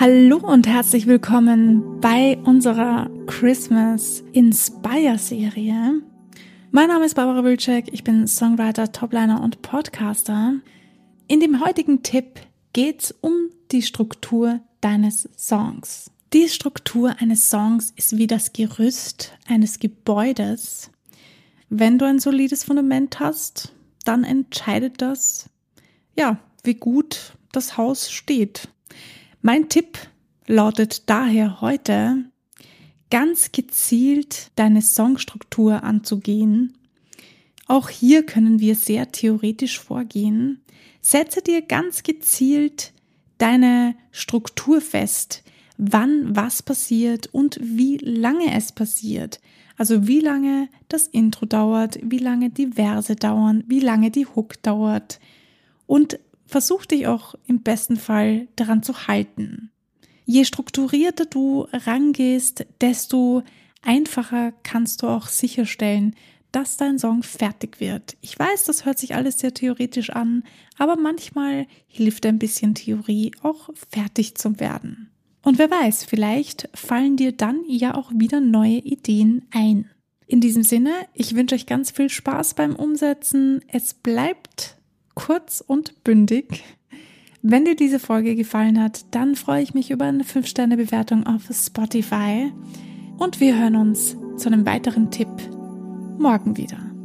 Hallo und herzlich willkommen bei unserer Christmas Inspire Serie. Mein Name ist Barbara Wilczek, ich bin Songwriter, Topliner und Podcaster. In dem heutigen Tipp geht's um die Struktur deines Songs. Die Struktur eines Songs ist wie das Gerüst eines Gebäudes. Wenn du ein solides Fundament hast, dann entscheidet das, ja, wie gut das Haus steht. Mein Tipp lautet daher heute, ganz gezielt deine Songstruktur anzugehen. Auch hier können wir sehr theoretisch vorgehen. Setze dir ganz gezielt deine Struktur fest, wann was passiert und wie lange es passiert. Also wie lange das Intro dauert, wie lange die Verse dauern, wie lange die Hook dauert. Und versuch dich auch im besten Fall daran zu halten. Je strukturierter du rangehst, desto einfacher kannst du auch sicherstellen, dass dein Song fertig wird. Ich weiß, das hört sich alles sehr theoretisch an, aber manchmal hilft ein bisschen Theorie auch fertig zu werden. Und wer weiß, vielleicht fallen dir dann ja auch wieder neue Ideen ein. In diesem Sinne, ich wünsche euch ganz viel Spaß beim Umsetzen. Es bleibt kurz und bündig. Wenn dir diese Folge gefallen hat, dann freue ich mich über eine 5-Sterne-Bewertung auf Spotify. Und wir hören uns zu einem weiteren Tipp morgen wieder.